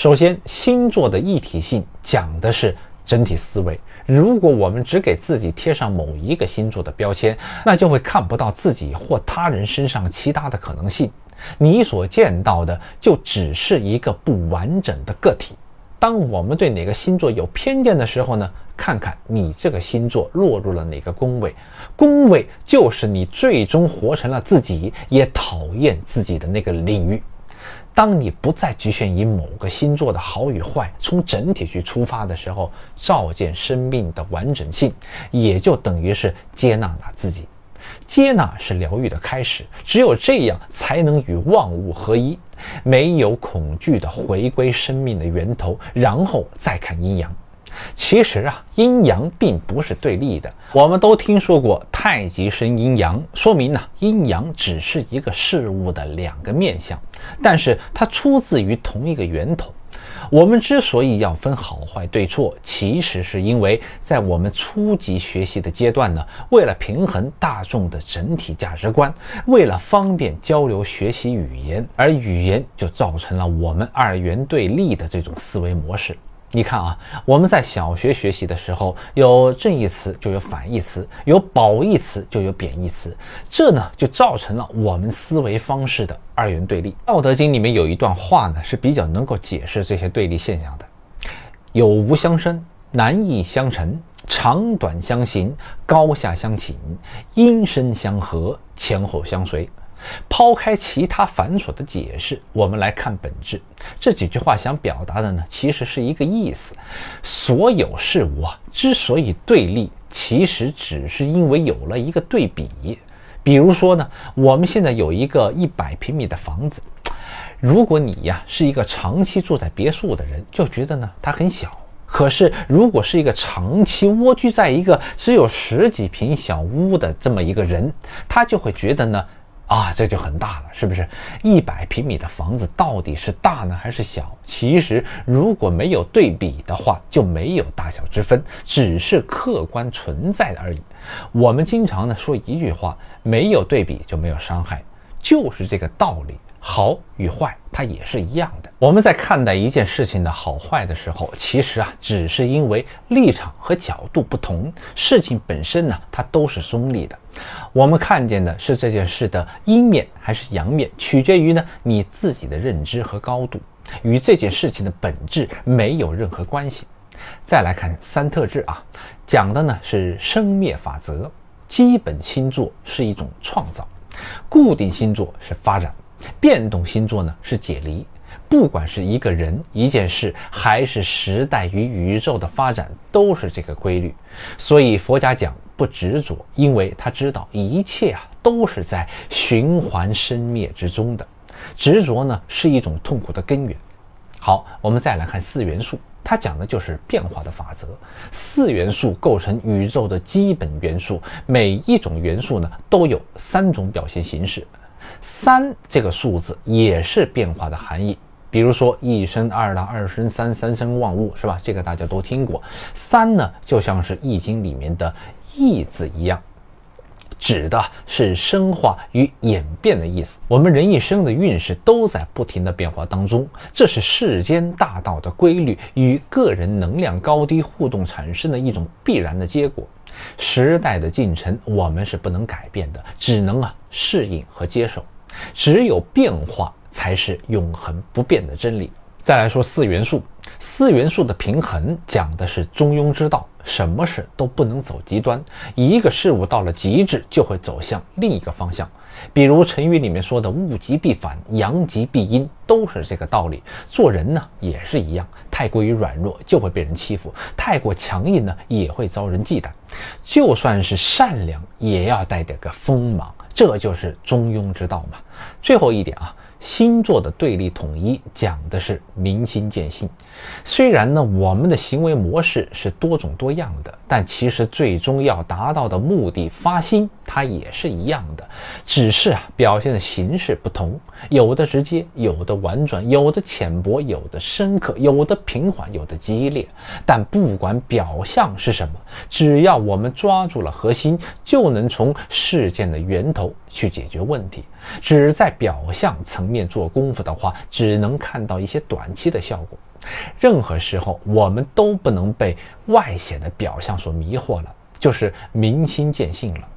首先，星座的一体性讲的是整体思维。如果我们只给自己贴上某一个星座的标签，那就会看不到自己或他人身上其他的可能性。你所见到的就只是一个不完整的个体。当我们对哪个星座有偏见的时候呢？看看你这个星座落入了哪个宫位，宫位就是你最终活成了自己，也讨厌自己的那个领域。当你不再局限于某个星座的好与坏，从整体去出发的时候，照见生命的完整性，也就等于是接纳了自己。接纳是疗愈的开始，只有这样才能与万物合一，没有恐惧的回归生命的源头，然后再看阴阳。其实啊，阴阳并不是对立的。我们都听说过太极生阴阳，说明呢，阴阳只是一个事物的两个面相，但是它出自于同一个源头。我们之所以要分好坏对错，其实是因为在我们初级学习的阶段呢，为了平衡大众的整体价值观，为了方便交流学习语言，而语言就造成了我们二元对立的这种思维模式。你看啊，我们在小学学习的时候，有正义词就有反义词，有褒义词就有贬义词，这呢就造成了我们思维方式的二元对立。《道德经》里面有一段话呢，是比较能够解释这些对立现象的：有无相生，难易相成，长短相形，高下相倾，音声相和，前后相随。抛开其他繁琐的解释，我们来看本质。这几句话想表达的呢，其实是一个意思：所有事物啊，之所以对立，其实只是因为有了一个对比。比如说呢，我们现在有一个一百平米的房子，如果你呀是一个长期住在别墅的人，就觉得呢它很小；可是如果是一个长期蜗居在一个只有十几平小屋的这么一个人，他就会觉得呢。啊，这就很大了，是不是？一百平米的房子到底是大呢还是小？其实如果没有对比的话，就没有大小之分，只是客观存在的而已。我们经常呢说一句话：没有对比就没有伤害，就是这个道理。好与坏，它也是一样的。我们在看待一件事情的好坏的时候，其实啊，只是因为立场和角度不同。事情本身呢，它都是中立的。我们看见的是这件事的阴面还是阳面，取决于呢你自己的认知和高度，与这件事情的本质没有任何关系。再来看三特质啊，讲的呢是生灭法则。基本星座是一种创造，固定星座是发展。变动星座呢是解离，不管是一个人、一件事，还是时代与宇宙的发展，都是这个规律。所以佛家讲不执着，因为他知道一切啊都是在循环生灭之中的。执着呢是一种痛苦的根源。好，我们再来看四元素，它讲的就是变化的法则。四元素构成宇宙的基本元素，每一种元素呢都有三种表现形式。三这个数字也是变化的含义，比如说一生二，二生三，三生万物，是吧？这个大家都听过。三呢，就像是易经里面的易字一样，指的是生化与演变的意思。我们人一生的运势都在不停的变化当中，这是世间大道的规律与个人能量高低互动产生的一种必然的结果。时代的进程，我们是不能改变的，只能啊适应和接受。只有变化才是永恒不变的真理。再来说四元素，四元素的平衡讲的是中庸之道，什么事都不能走极端，一个事物到了极致就会走向另一个方向。比如成语里面说的“物极必反，阳极必阴”，都是这个道理。做人呢也是一样，太过于软弱就会被人欺负，太过强硬呢也会遭人忌惮。就算是善良，也要带点个锋芒，这就是中庸之道嘛。最后一点啊。星座的对立统一讲的是明心见性。虽然呢，我们的行为模式是多种多样的，但其实最终要达到的目的发心，它也是一样的，只是啊表现的形式不同，有的直接，有的婉转，有的浅薄，有的深刻，有的平缓，有的激烈。但不管表象是什么，只要我们抓住了核心，就能从事件的源头去解决问题。只在表象层面做功夫的话，只能看到一些短期的效果。任何时候，我们都不能被外显的表象所迷惑了，就是明心见性了。